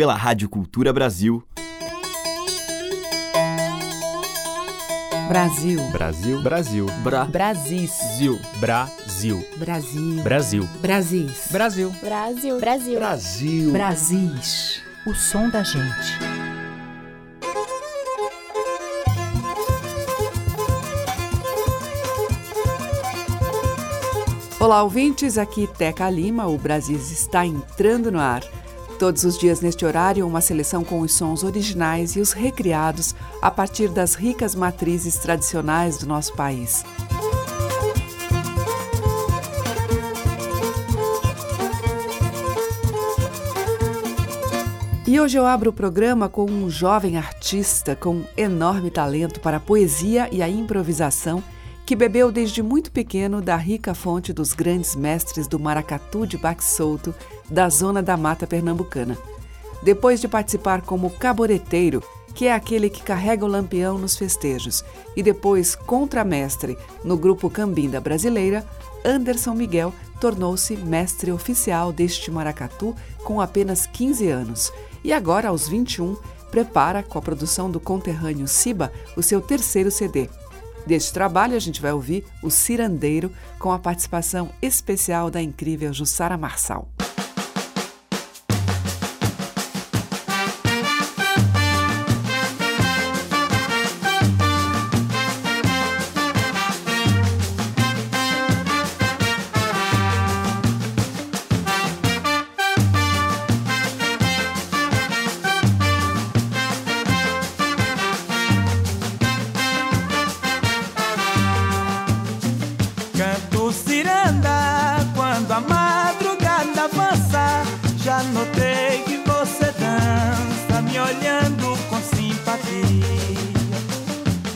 pela Rádio Cultura Brasil. Brasil. Brasil. Brasil. Bra. Brasis. Zil. Brasil. Brasil. Brasil. Brasis. Brasil. Brasil. Brasil. Brasil. Brasis. O som da gente. Olá, ouvintes. Aqui Teca Lima. O Brasis está entrando no ar. Todos os dias neste horário, uma seleção com os sons originais e os recriados a partir das ricas matrizes tradicionais do nosso país. E hoje eu abro o programa com um jovem artista com enorme talento para a poesia e a improvisação que bebeu desde muito pequeno da rica fonte dos grandes mestres do maracatu de baque solto da zona da mata pernambucana. Depois de participar como caboreteiro, que é aquele que carrega o lampião nos festejos, e depois contramestre no grupo Cambinda Brasileira, Anderson Miguel tornou-se mestre oficial deste maracatu com apenas 15 anos e agora, aos 21, prepara, com a produção do conterrâneo Siba, o seu terceiro CD. Deste trabalho, a gente vai ouvir o Cirandeiro, com a participação especial da incrível Jussara Marçal. Notei que você dança, me olhando com simpatia.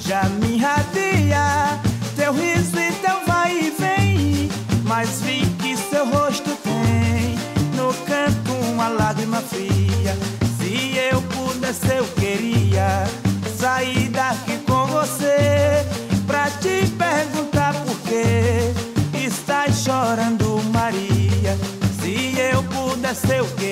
Já me irradia teu riso e teu vai e vem. Mas vi que seu rosto tem no canto uma lágrima fria. Se eu pudesse, eu pudesse,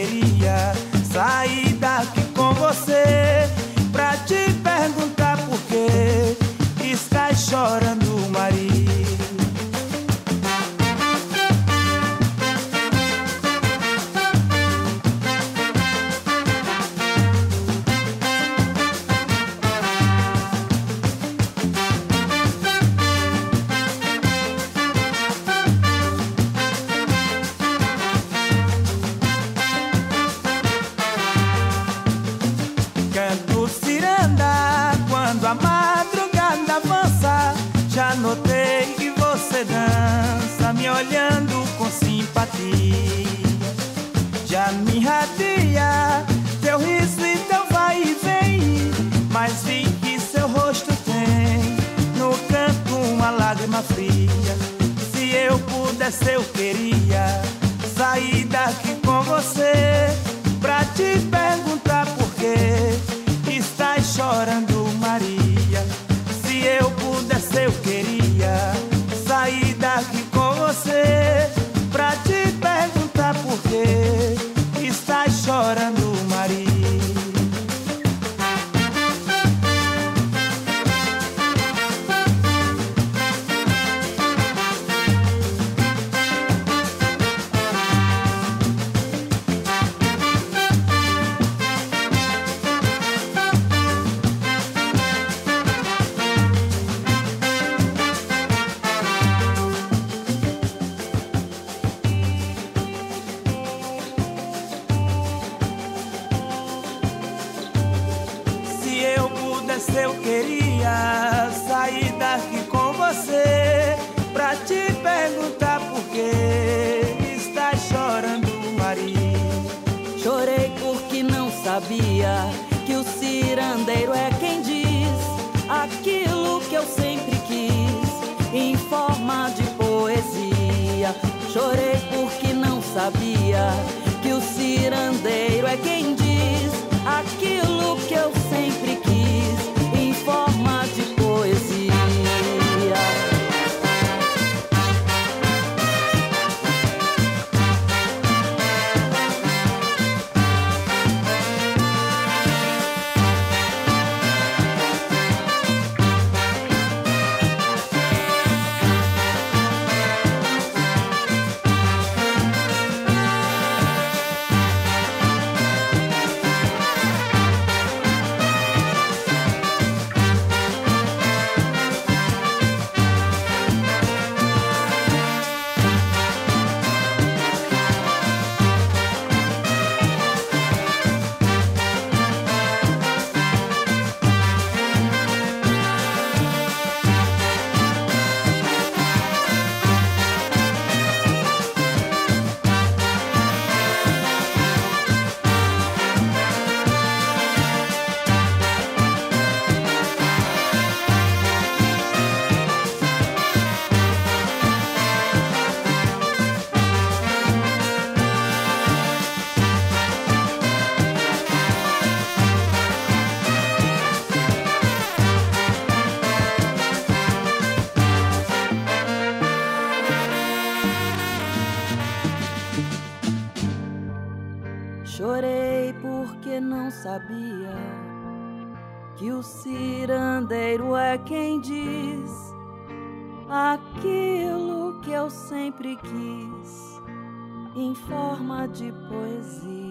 de poesia.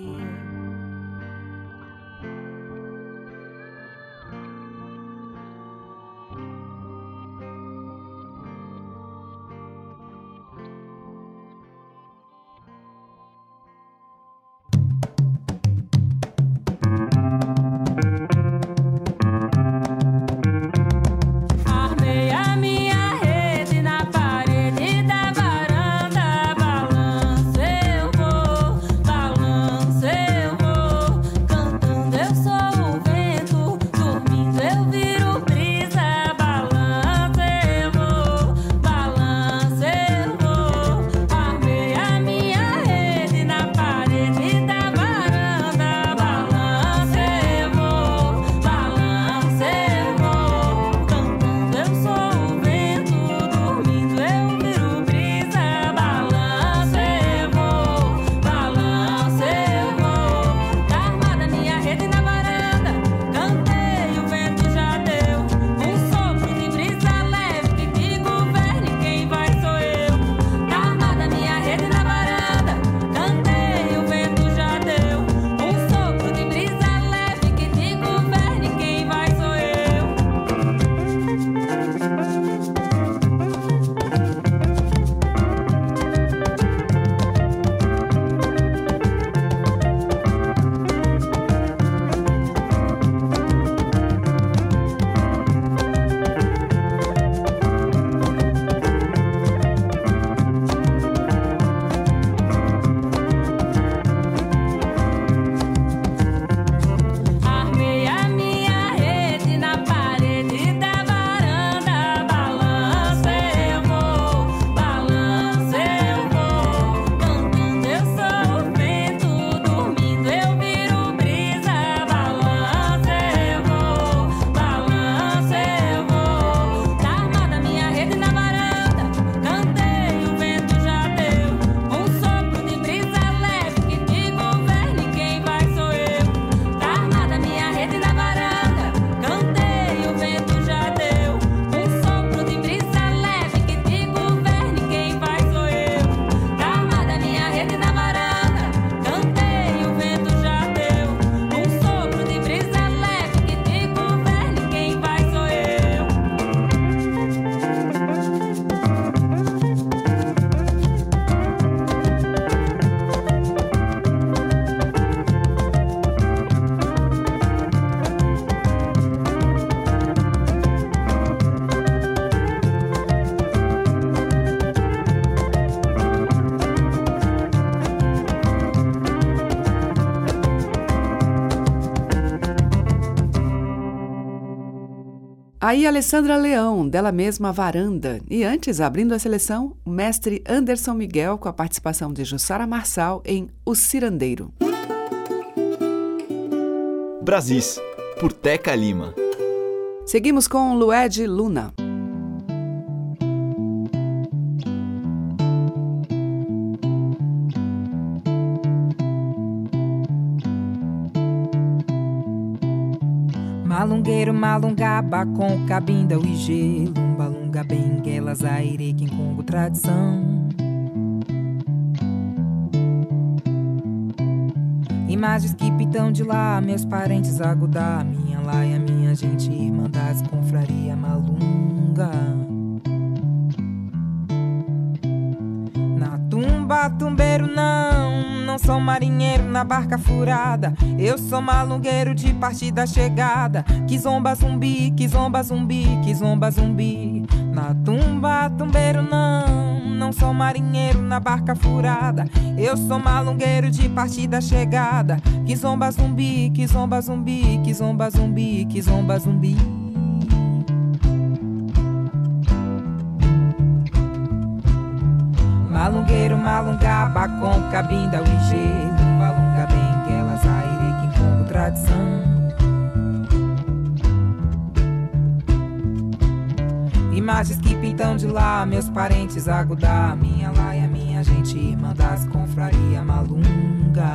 Aí Alessandra Leão, dela mesma Varanda. E antes, abrindo a seleção, o mestre Anderson Miguel com a participação de Jussara Marçal em O Cirandeiro. Brasis, por Teca Lima. Seguimos com Lued Luna. Malungaba com cabinda e gelo. Balunga, benguela, zaire, congo tradição. Imagens que pitam de lá, meus parentes agudar. Minha laia, minha gente, irmandades, confraria malunga. Na tumba, tumbeiro não não sou marinheiro na barca furada. Eu sou malungueiro de partida chegada. Que zomba zumbi, que zomba zumbi, que zomba zumbi. Na tumba, tumbeiro não. Não sou marinheiro na barca furada. Eu sou malungueiro de partida chegada. Que zomba zumbi, que zomba zumbi, que zomba zumbi, que zomba zumbi. Malungueiro, malungaba com cabinda, o enjeito, malunga benguela, zaire, com tradição. Imagens que pintam de lá, meus parentes agudar, minha laia, minha gente, irmã das confraria malunga.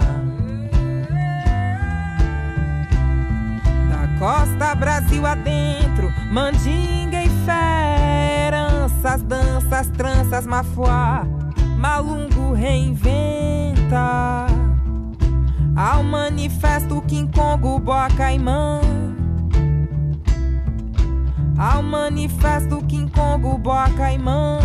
Costa Brasil adentro, mandinga e fé, danças, tranças, mafuá, malungo reinventa. Ao manifesto King Boa Caimã. Ao manifesto King Boa Caimã.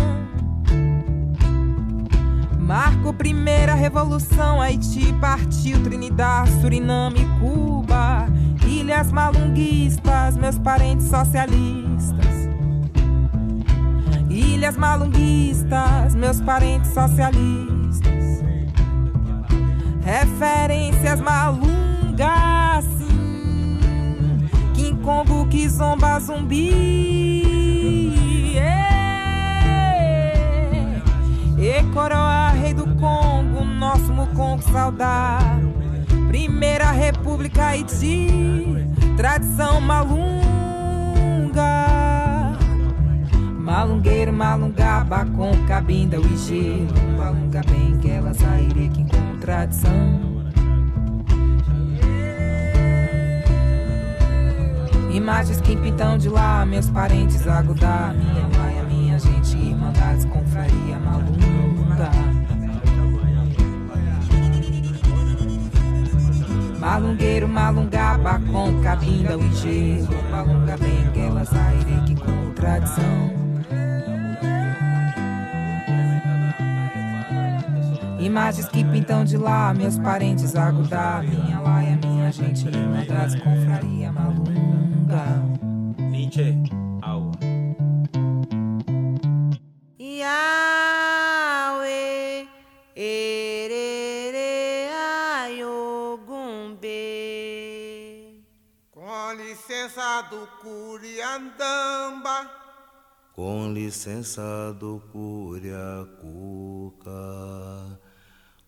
Marco primeira revolução, Haiti partiu, Trinidad, Suriname, Cuba, ilhas malunguistas, meus parentes socialistas. Ilhas malunguistas, meus parentes socialistas. Referências malungas, sim. King Kong, Kizomba, Zumbi. E coroa, rei do Congo, nosso Mukongo saudar. Primeira República Haiti, tradição malunga. Malungueiro, malungaba com cabinda, o IG. Malunga bem que ela sairei que com tradição. Imagens que pintam de lá, meus parentes agudar. Minha mãe, minha gente, irmandades, confraria malunga. Malungueiro, malungaba com cabinda, o IG. Malunga bem que ela sairei que com Imagens que pintam de lá, meus parentes agudar. Minha laia, minha gente, irmandades, confraria malunga. Nietzsche, água. Yahweh, erere, ayogumbe. Com licença do Curiandamba, Com licença do Curiacuca.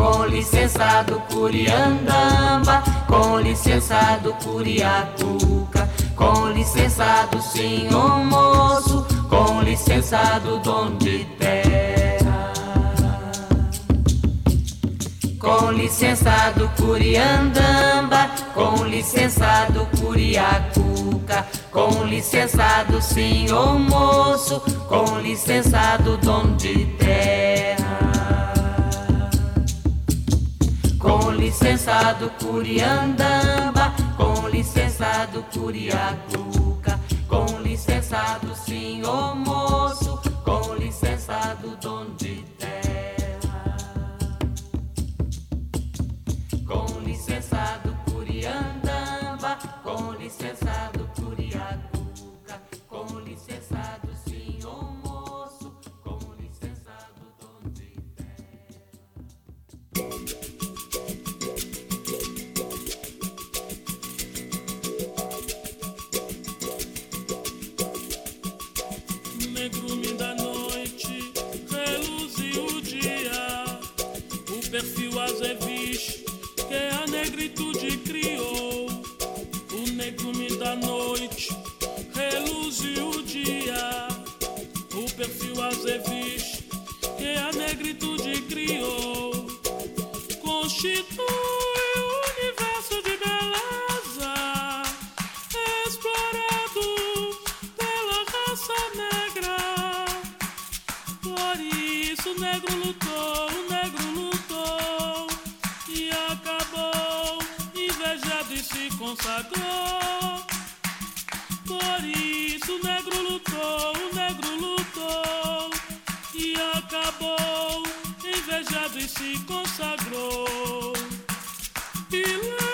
Com licença do Curiandamba, com licença do Curiacuca, com licença do senhor moço, com licença do dono de terra. Com licença do Curiandamba, com licença do Curiacuca, com licença do senhor moço, com licença do dono de terra. Licença do Curiandamba, com licença do Curiacuca, com licença do senhor moço, com licença do dono de Perfil azeviche que a negritude criou. O negrume da noite, reluziu o dia. O perfil azeviche que a negritude criou. Constitui e consagrou. Por isso o negro lutou, o negro lutou e acabou invejado e se consagrou. Ilê, Ilê,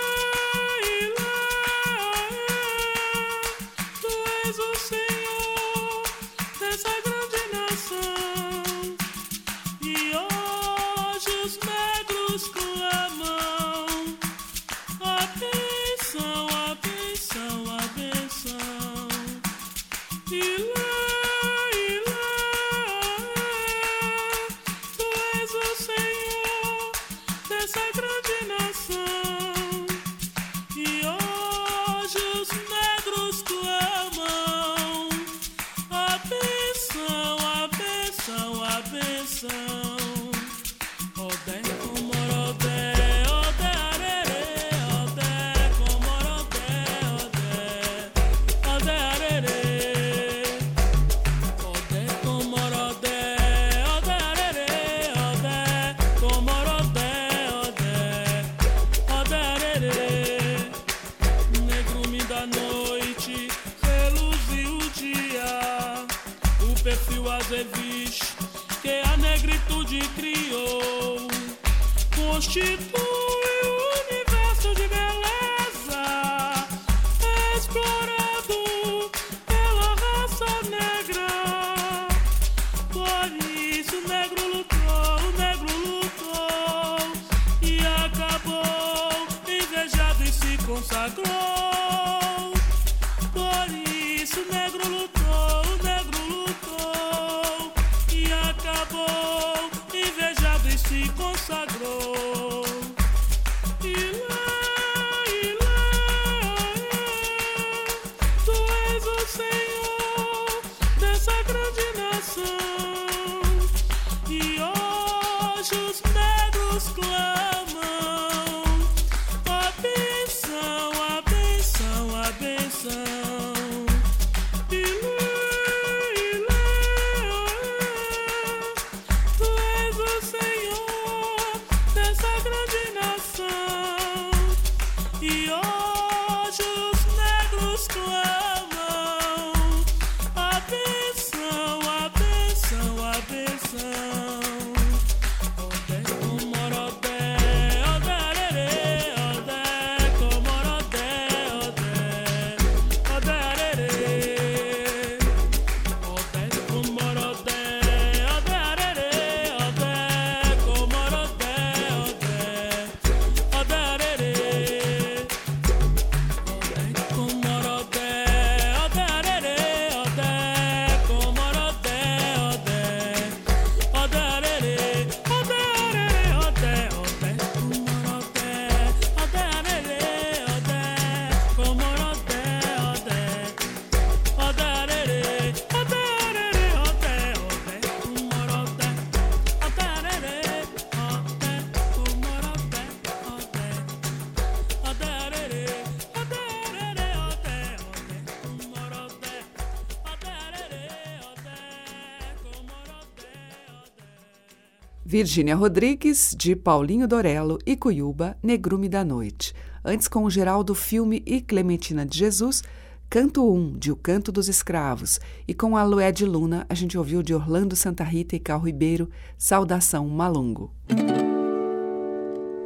Virgínia Rodrigues, de Paulinho Dorello e Cuiuba, Negrume da Noite. Antes, com o Geraldo Filme e Clementina de Jesus, Canto 1, de O Canto dos Escravos. E com a Lué de Luna, a gente ouviu de Orlando Santa Rita e Cal Ribeiro, Saudação Malungo.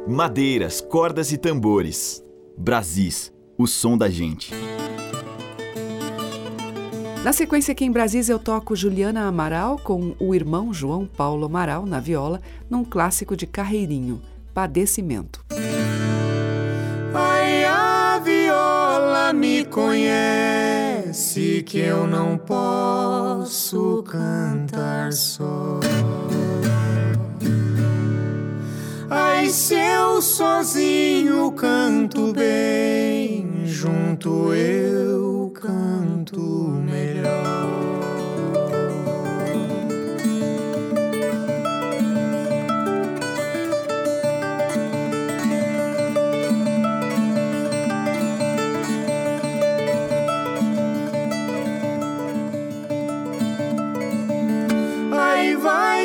Madeiras, cordas e tambores. Brasis, o som da gente. Na sequência aqui em Brasília eu toco Juliana Amaral com o irmão João Paulo Amaral na viola, num clássico de Carreirinho, Padecimento. Ai, a viola me conhece que eu não posso cantar só. Ai, se eu sozinho canto bem, junto eu canto melhor.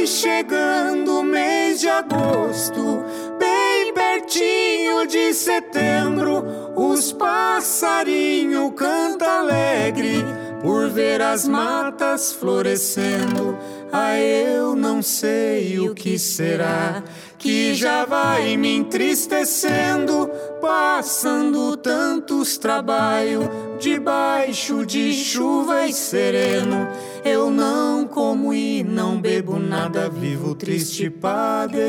Chegando o mês de agosto, bem pertinho de setembro. Os passarinhos cantam alegre por ver as matas florescendo. Ah, eu não sei o que será que já vai me entristecendo, passando tantos trabalhos debaixo de chuva e sereno. Eu não como e não bebo nada, vivo triste padecendo.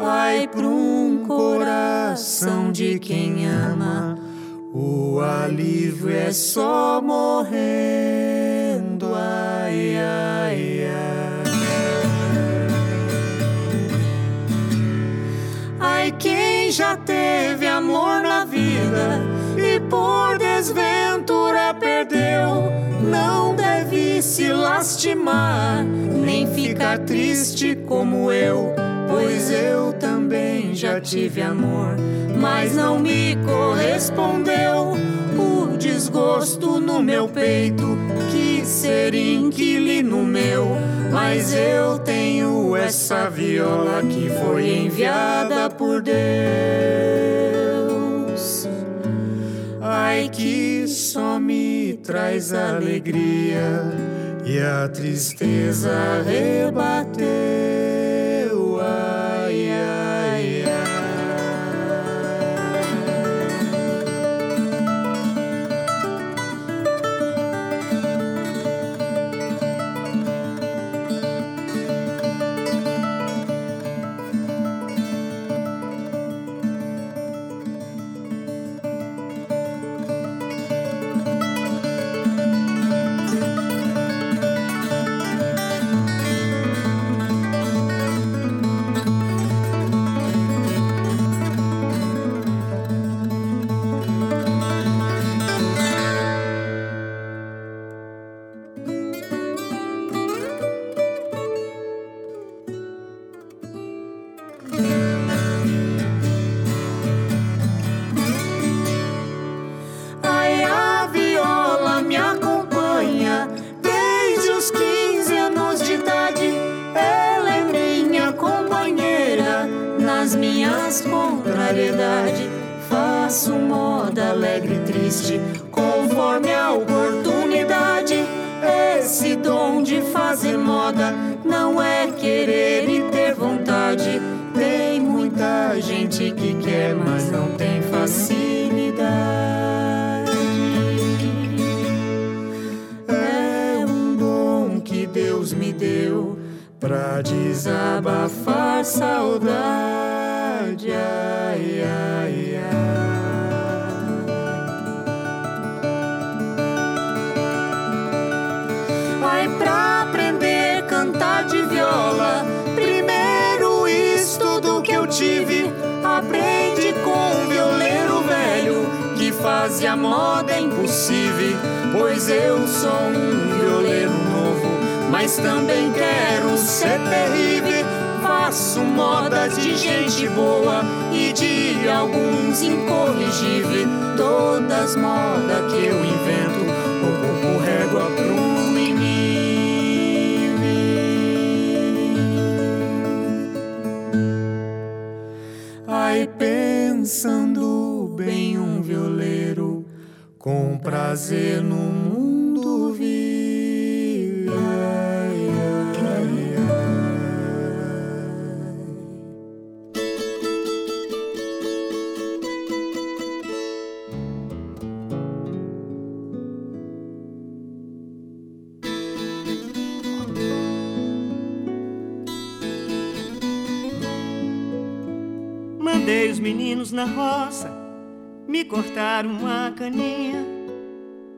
Ai, pra um coração de quem ama, o alívio é só morrendo. Ai, ai, ai. Ai, quem já teve amor na vida e por desventura perdeu, não deve se lastimar, nem ficar triste como eu, pois eu também já tive amor, mas não me correspondeu. O desgosto no meu peito que ser inquilino meu, mas eu tenho essa viola que foi enviada por Deus. Ai que só me traz alegria e a tristeza rebater. Faço moda alegre e triste conforme a oportunidade. Esse dom de fazer moda não é querer e ter vontade. Tem muita gente que quer, mas não tem facilidade. É um dom que Deus me deu pra desabafar saudade. Pois eu sou um violeiro novo, mas também quero ser terrível. Faço modas de gente boa e de alguns incorrigíveis. Todas modas que eu invento, ocupo régua pro Ai, pensando bem um com prazer no mundo ai, Mandei os meninos na roça me cortaram uma caninha.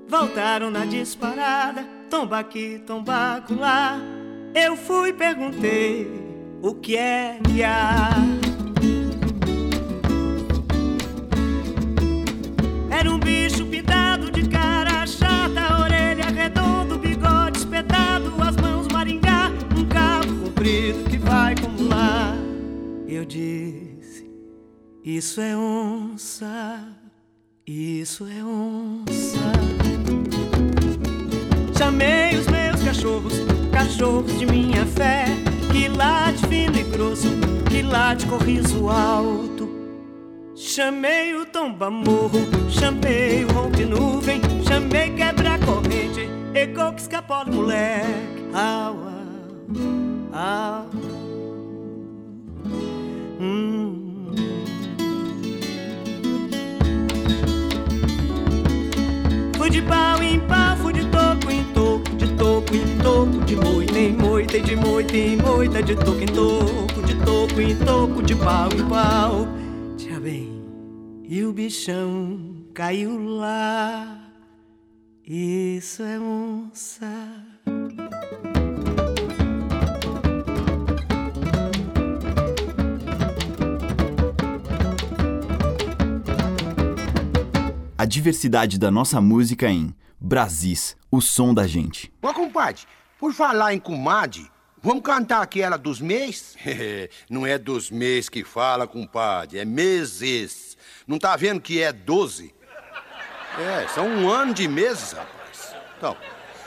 Voltaram na disparada, tomba aqui, tomba lá. Eu fui e perguntei o que é que há. Isso é onça, isso é onça. Chamei os meus cachorros, cachorros de minha fé, que late fino e grosso, que late com riso alto. Chamei o tomba morro, chamei o rompe nuvem, chamei quebra corrente, ecou que escapou do moleque. Au, au, au. Hum. Fui de pau em pau, fui de toco em toco, de toco em toco, de moita em moita, de moita em moita, de toco em toco, de toco em toco, de pau em pau. Tia bem, e o bichão caiu lá. Isso é onça. A diversidade da nossa música em Brasis, o som da gente. Ô, compadre, por falar em comadre, vamos cantar aquela dos meses? Não é dos meses que fala, compadre, é meses. Não tá vendo que é doze? É, são um ano de meses, rapaz. Então,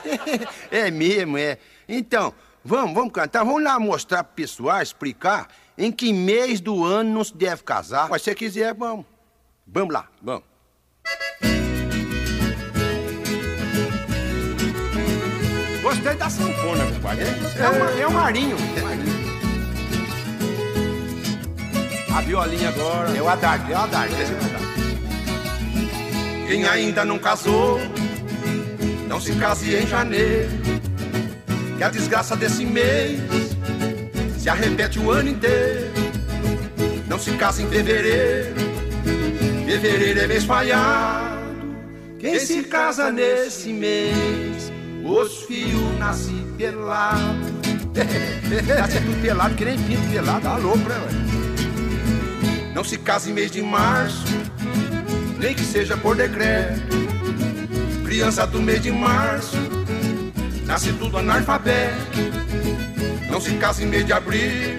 é mesmo, é. Então, vamos, vamos cantar, vamos lá mostrar pro pessoal, explicar em que mês do ano não se deve casar. Mas se você quiser, vamos. Vamos lá, vamos. Gostei da sanfona, compadre. É, uma, é um marinho. É um marinho. A violinha agora. É o Haddad, é o Haddad. É. Quem ainda não casou, não se case em janeiro. Que a desgraça desse mês se arrepete o ano inteiro. Não se case em fevereiro, fevereiro é mês falhado. Quem se casa nesse mês, os fios nascem pelado. Nasce tudo pelado, que nem pinto pelado. Tá louco, né, velho? Não se case em mês de março, nem que seja por decreto. Criança do mês de março, nasce tudo analfabeto. Não se case em mês de abril,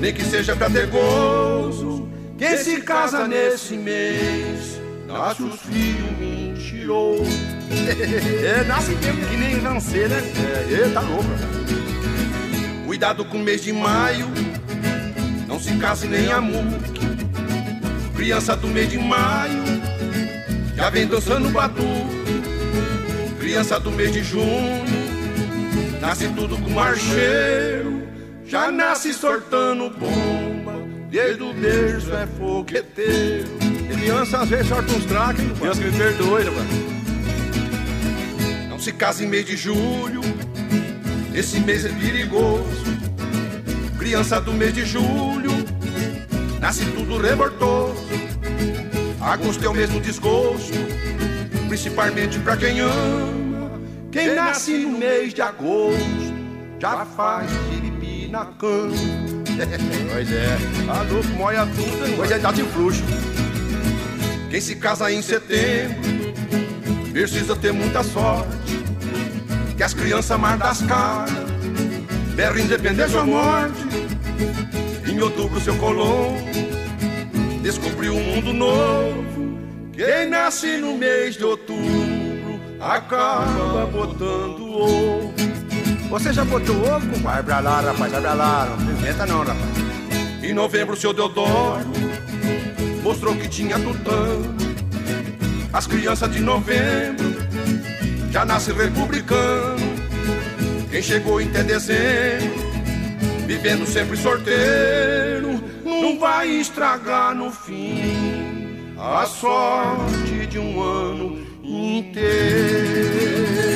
nem que seja pra ter gozo. Quem se casa nesse mês, nasce os filhos mentirosos. É, nasce mesmo que nem lancê, né? É, tá louco. Cuidado com o mês de maio, não se case nem a muque. Criança do mês de maio, já vem dançando batuque. Criança do mês de junho, nasce tudo com marcheiro. Já nasce sortando bomba, desde o berço é fogueteiro. Criança às vezes sorta uns tracos, hein? Deus que me perdoe, né, mano? Não se case em mês de julho, esse mês é perigoso. Criança do mês de julho, nasce tudo revoltoso. Agosto é o mesmo desgosto, principalmente pra quem ama. Quem nasce no mês de agosto, já faz piripi na cama. Pois é, tá louco, moia tudo, hein? Pois é, dá de fluxo. Quem se casa em setembro, precisa ter muita sorte. Que as crianças mar das caras, berra independência ou morte. Em outubro, seu Colombo descobriu um mundo novo. Quem nasce no mês de outubro acaba botando ovo. Você já botou ovo? Vai pra lá, rapaz, vai pra lá. Não inventa não, rapaz. Em novembro, seu Deodoro mostrou que tinha tutano. As crianças de novembro já nascem republicano. Quem chegou em dezembro, vivendo sempre sorteiro, não vai estragar no fim a sorte de um ano inteiro.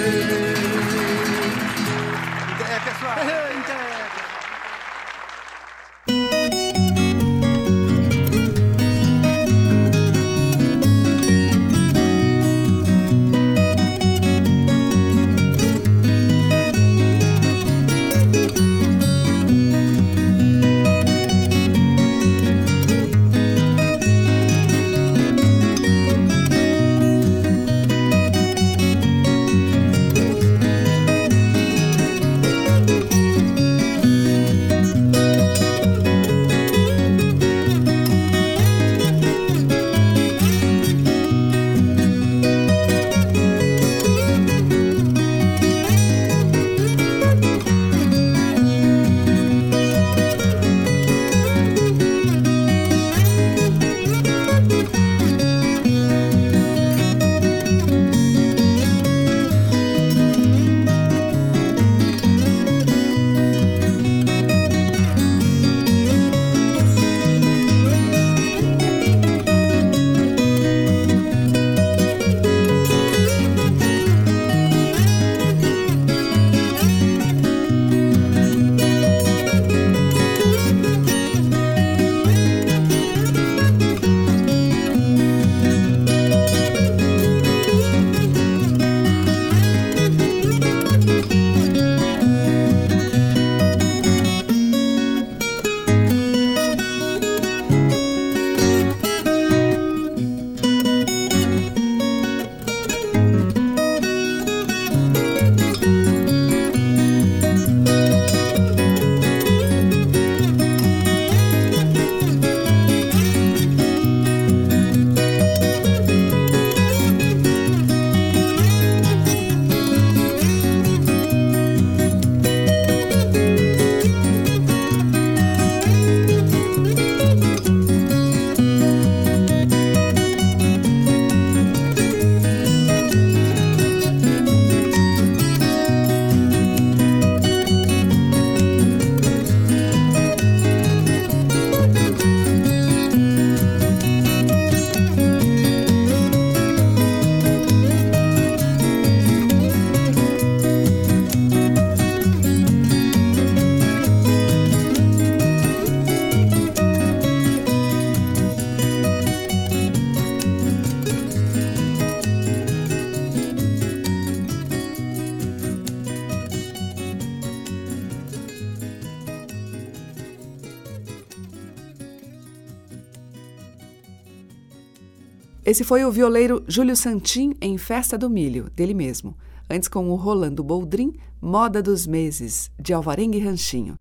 Esse foi o violeiro Júlio Santin em Festa do Milho, dele mesmo. Antes com o Rolando Boldrin, Moda dos Meses, de Alvarengue Ranchinho.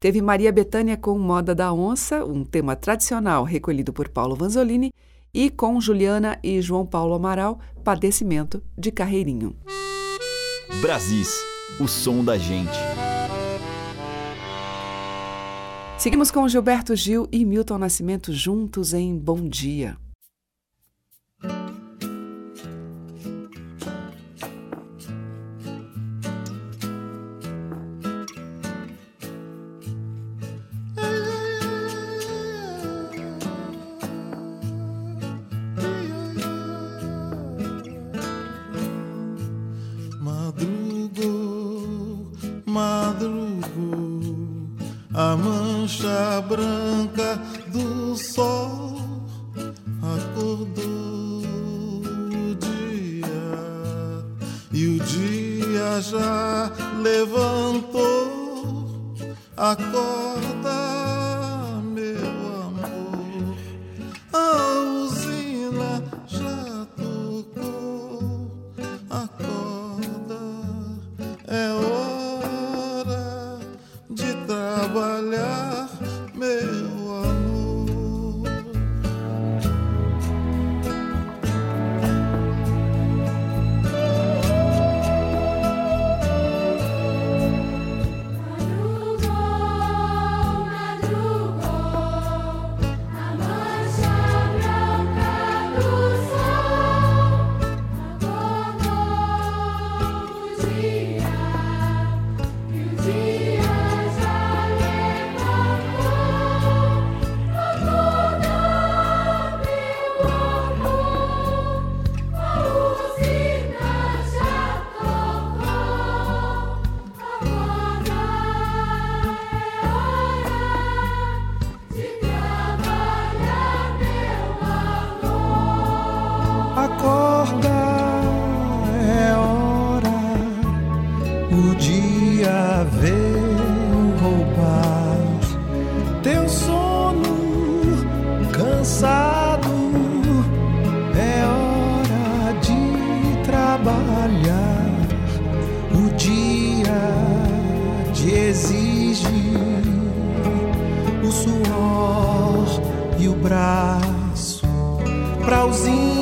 Teve Maria Bethânia com Moda da Onça, um tema tradicional recolhido por Paulo Vanzolini, e com Juliana e João Paulo Amaral, Padecimento de Carreirinho. Brasis, o som da gente. Seguimos com Gilberto Gil e Milton Nascimento juntos em Bom Dia. madrugou a mancha branca do sol acordou o dia e o dia já levantou a cor. exige o suor e o braço para os índios.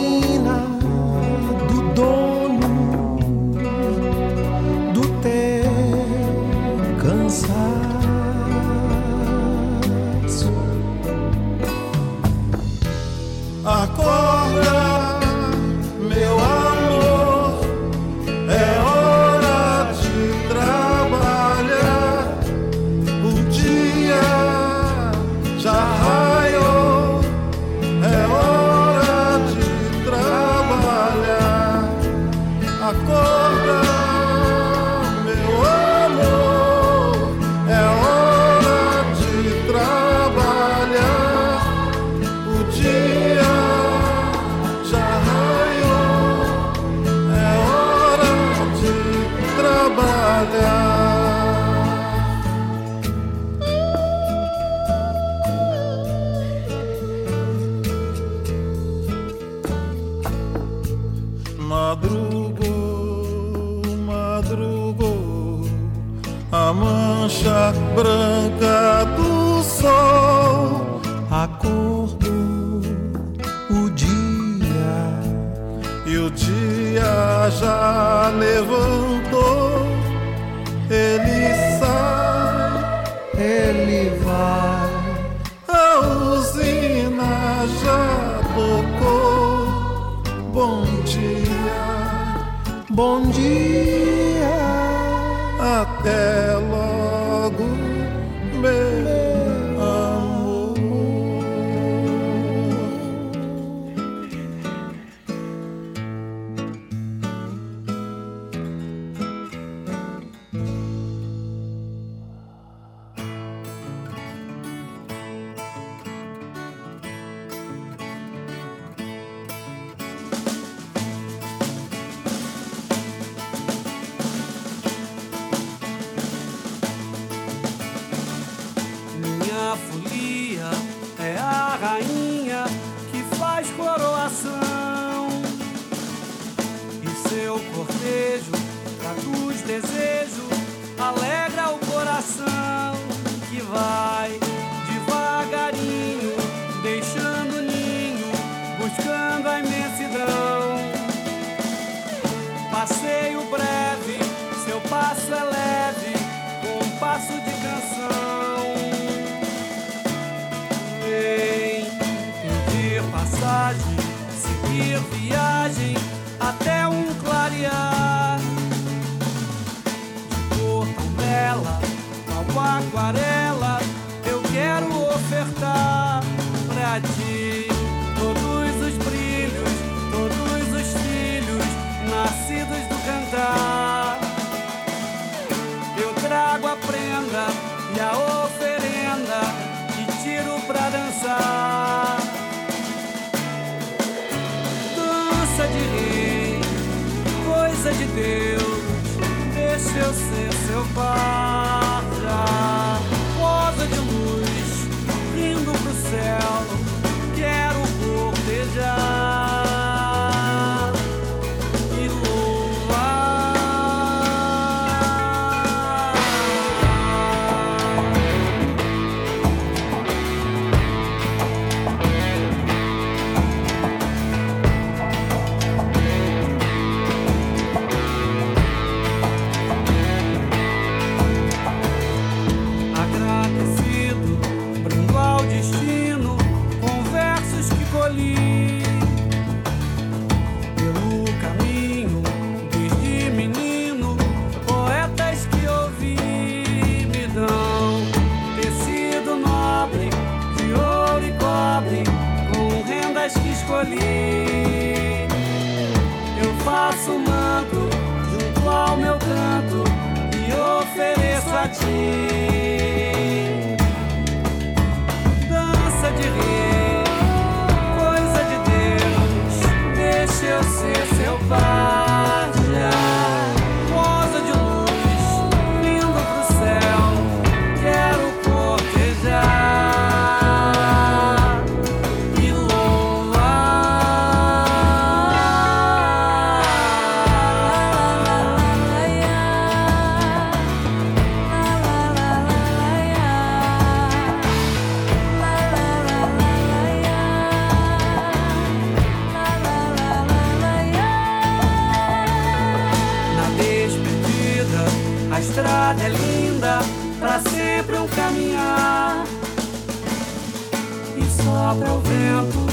Sopra o vento,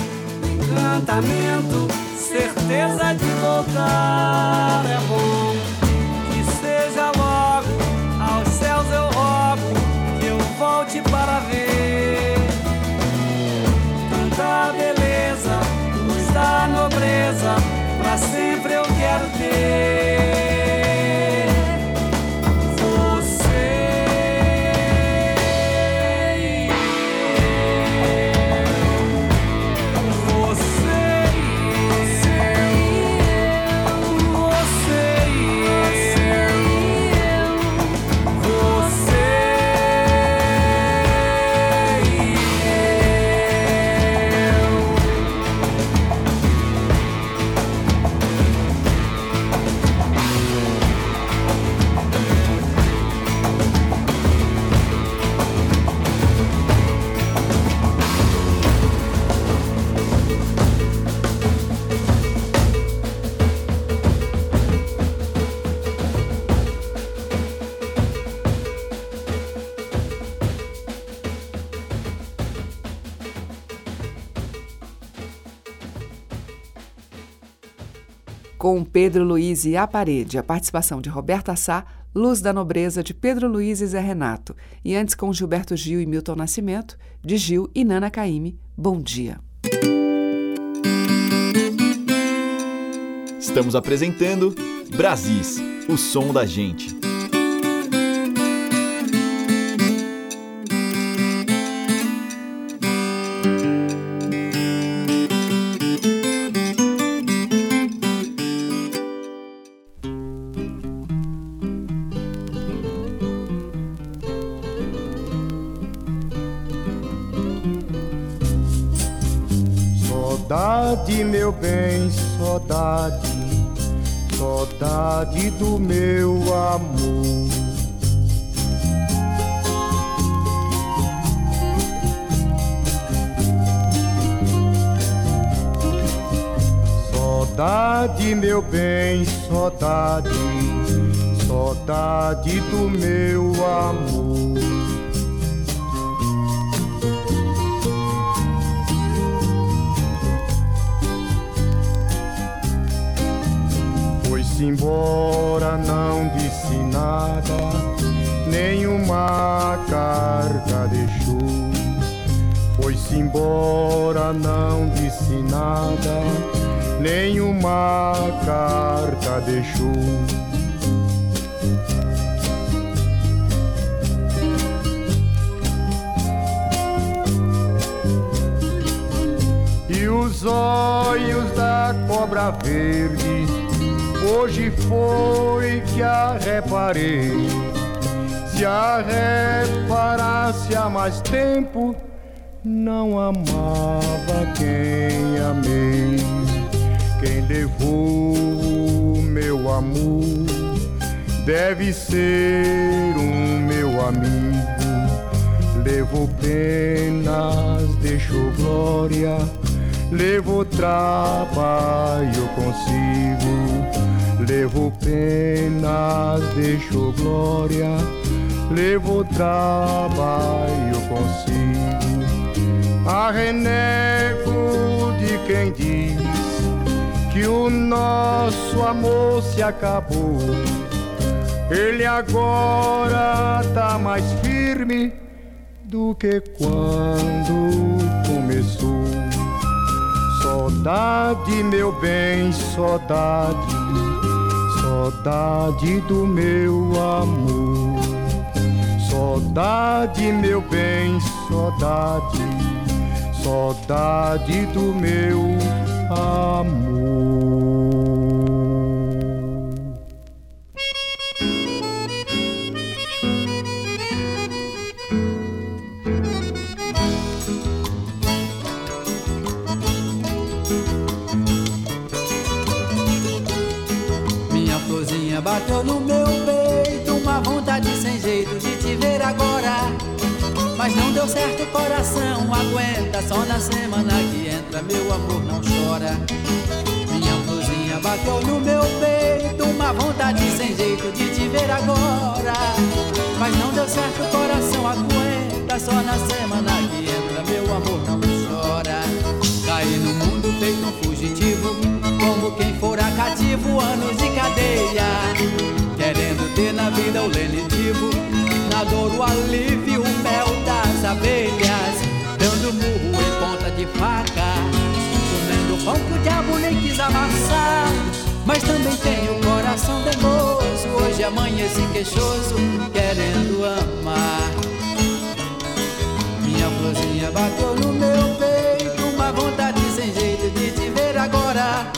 encantamento, certeza de voltar. É bom que seja logo, aos céus eu rogo, que eu volte para ver tanta beleza, luz da nobreza, pra sempre eu quero ter. Com Pedro Luiz e A Parede, a participação de Roberta Sá, Luz da Nobreza, de Pedro Luiz e Zé Renato. E antes com Gilberto Gil e Milton Nascimento, de Gil e Nana Caymmi, Bom Dia. Estamos apresentando Brasis, o som da gente. Saudade, meu bem, saudade, saudade do meu amor. Saudade, meu bem, saudade, saudade do meu amor. Foi-se embora, não disse nada, nenhuma carta deixou. Foi-se embora, não disse nada, nenhuma carta deixou. E os olhos da cobra verde, hoje foi que a reparei. Se a reparasse há mais tempo, não amava quem amei. Quem levou o meu amor deve ser um meu amigo. Levou penas, deixou glória, levou trabalho consigo. Levou penas, deixou glória, levou trabalho consigo. A renego de quem diz que o nosso amor se acabou. Ele agora tá mais firme do que quando começou. Saudade, meu bem, saudade, saudade do meu amor. Saudade, meu bem, saudade, saudade do meu amor. Mas não deu certo, coração aguenta. Só na semana que entra, meu amor não chora. Minha florzinha bateu no meu peito, uma vontade sem jeito de te ver agora. Mas não deu certo, coração aguenta. Só na semana que entra, meu amor não chora. Caí no mundo feito um fugitivo, como quem fora cativo, anos de cadeia. Querendo ter na vida o lenitivo, na dor o alívio, o mel das abelhas. Dando murro em ponta de faca, comendo pão que o diabo nem quis amassar. Mas também tenho o coração teimoso, hoje amanheci queixoso, querendo amar. Minha florzinha bateu no meu peito, uma vontade sem jeito de te ver agora.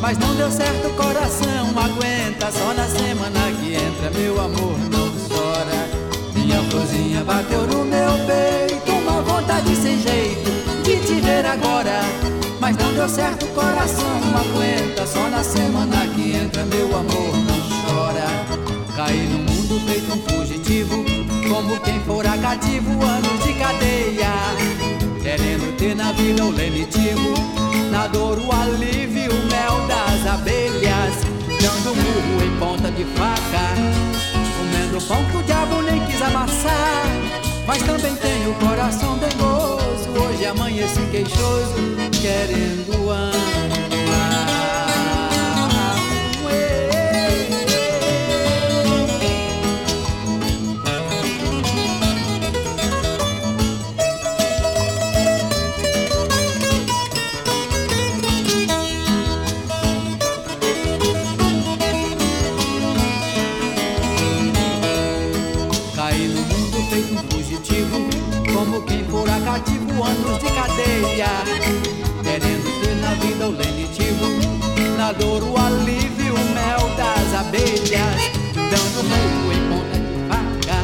Mas não deu certo, coração aguenta. Só na semana que entra, meu amor não. Florzinha bateu no meu peito, uma vontade sem jeito de te ver agora. Mas não deu certo, coração aguenta. Só na semana que entra, meu amor não chora. Caí no mundo feito um fugitivo, como quem fora cativo, anos de cadeia. Querendo ter na vida o lenitivo, na dor o alívio, o mel das abelhas. Dando murro em ponta de faca, comendo pão que o diabo nem quis amassar. Mas também tenho o coração teimoso, hoje amanheci queixoso, querendo amar. anos de cadeia, querendo ter na vida o lenitivo, na dor o alívio, o mel das abelhas, dando meio em ponta de vaca,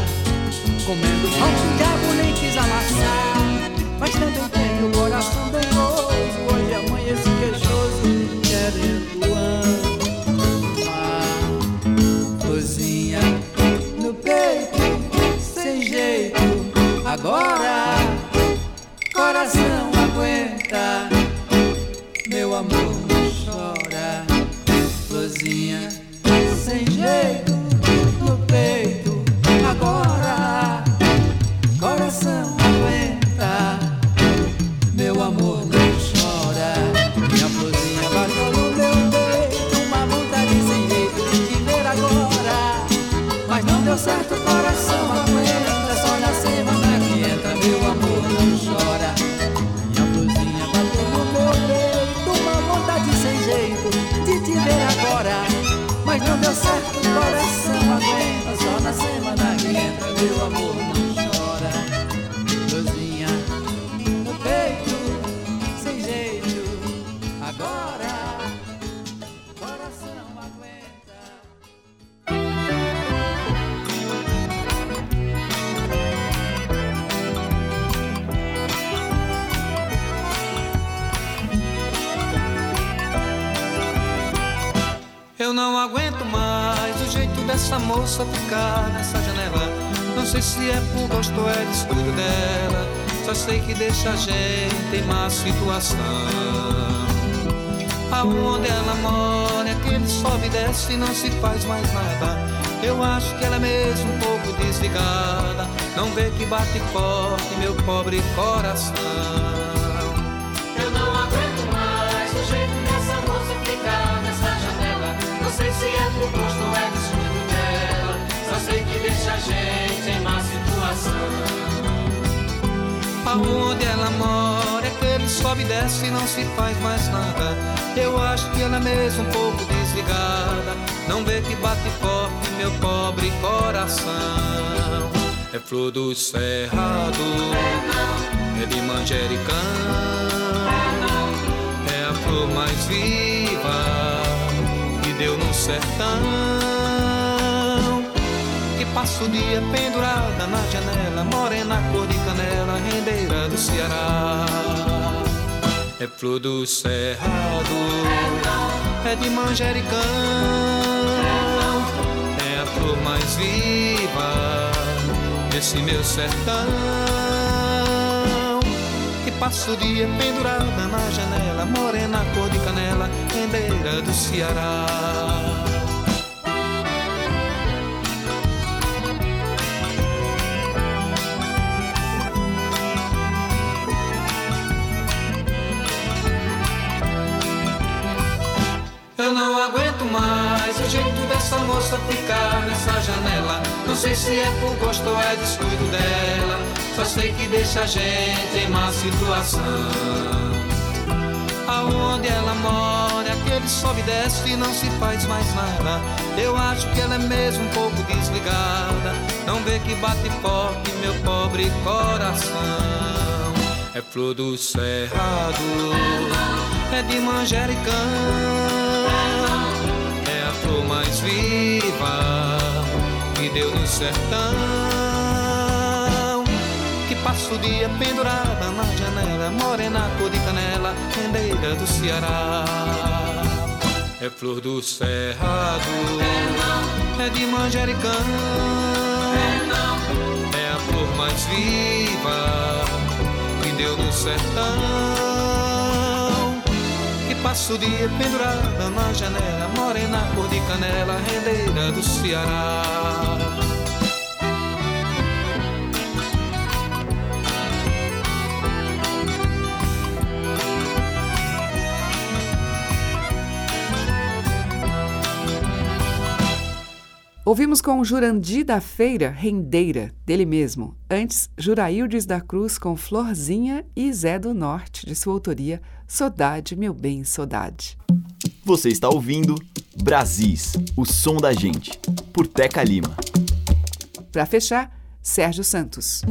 comendo pão de diabo nem quis amassar, mas também tem o coração bem sei que deixa a gente em má situação. Aonde ela mora, aquele sobe e desce e não se faz mais nada. Eu acho que ela é mesmo um pouco desligada. Não vê que bate forte meu pobre coração. Aonde ela mora, aquele sobe e desce e não se faz mais nada. Eu acho que ela é mesmo um pouco desligada. Não vê que bate forte meu pobre coração. É flor do cerrado, é de manjericão. É a flor mais viva que deu no sertão. Que passa o dia pendurada na janela, morena cor de canela, rendeira do Ceará. É flor do cerrado, é de manjericão. É a flor mais viva desse meu sertão. Que passa o dia pendurada na janela, morena cor de canela, rendeira do Ceará. Eu não aguento mais o jeito dessa moça ficar nessa janela. Não sei se é por gosto ou é descuido dela. Só sei que deixa a gente em má situação. Aonde ela mora, aquele sobe e desce e não se faz mais nada. Eu acho que ela é mesmo um pouco desligada. Não vê que bate forte meu pobre coração. É flor do cerrado, é de manjericão. Viva que deu no sertão. Que passa o dia pendurada na janela, morena cor de canela, rendeira do Ceará. É flor do cerrado, é de manjericão. É a flor mais viva que deu no sertão. Que passa o dia pendurada na janela, morena cor de canela, rendeira do Ceará. Ouvimos com Jurandi da Feira, Rendeira, dele mesmo. Antes, Juraildes da Cruz com Florzinha e Zé do Norte, de sua autoria, Sodade, meu bem, Sodade. Você está ouvindo Brasis, o som da gente, por Teca Lima. Para fechar, Sérgio Santos.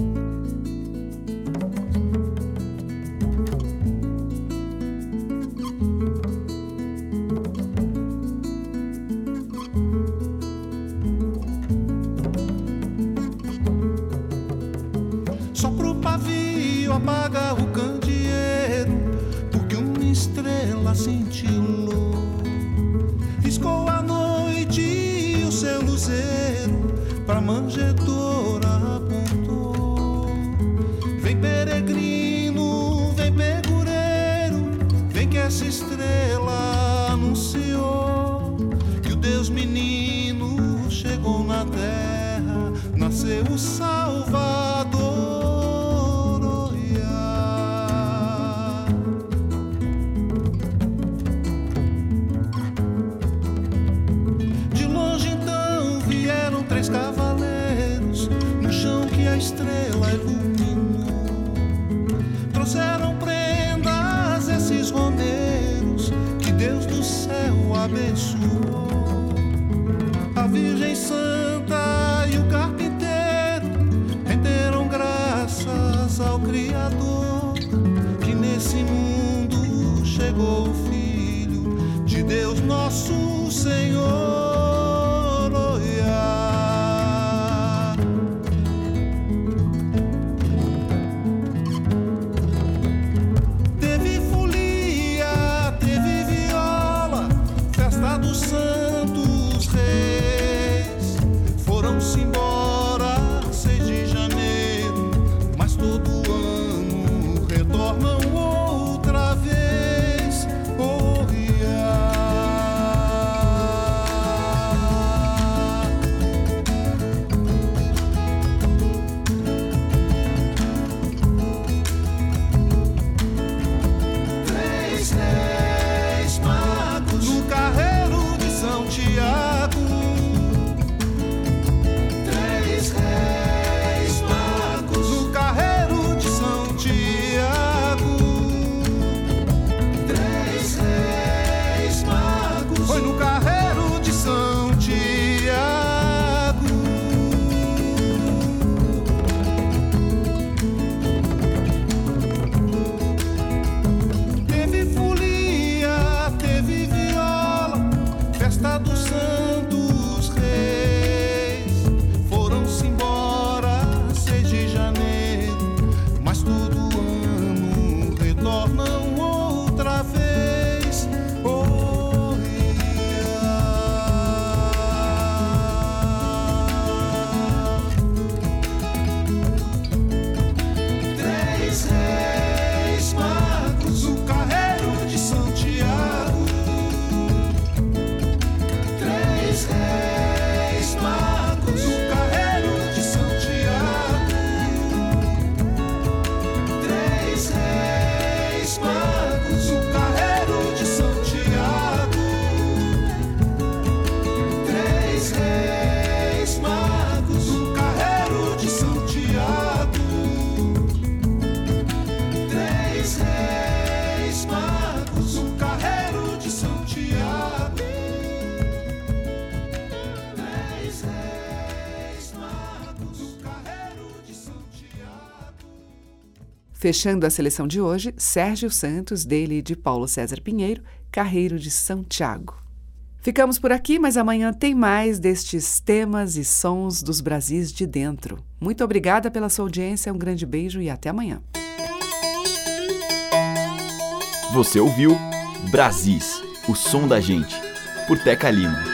Apaga o candeeiro, porque uma estrela cintilou. Riscou a noite e o seu luzeiro pra manjedoura apontou. Vem peregrino, vem pegureiro, vem que essa estrela anunciou que o Deus menino chegou na terra, nasceu o Salvador. Fechando a seleção de hoje, Sérgio Santos, dele e de Paulo César Pinheiro, Carreiro de São Tiago. Ficamos por aqui, mas amanhã tem mais destes temas e sons dos Brasis de dentro. Muito obrigada pela sua audiência, um grande beijo e até amanhã. Você ouviu Brasis, o som da gente, por Teca Lima.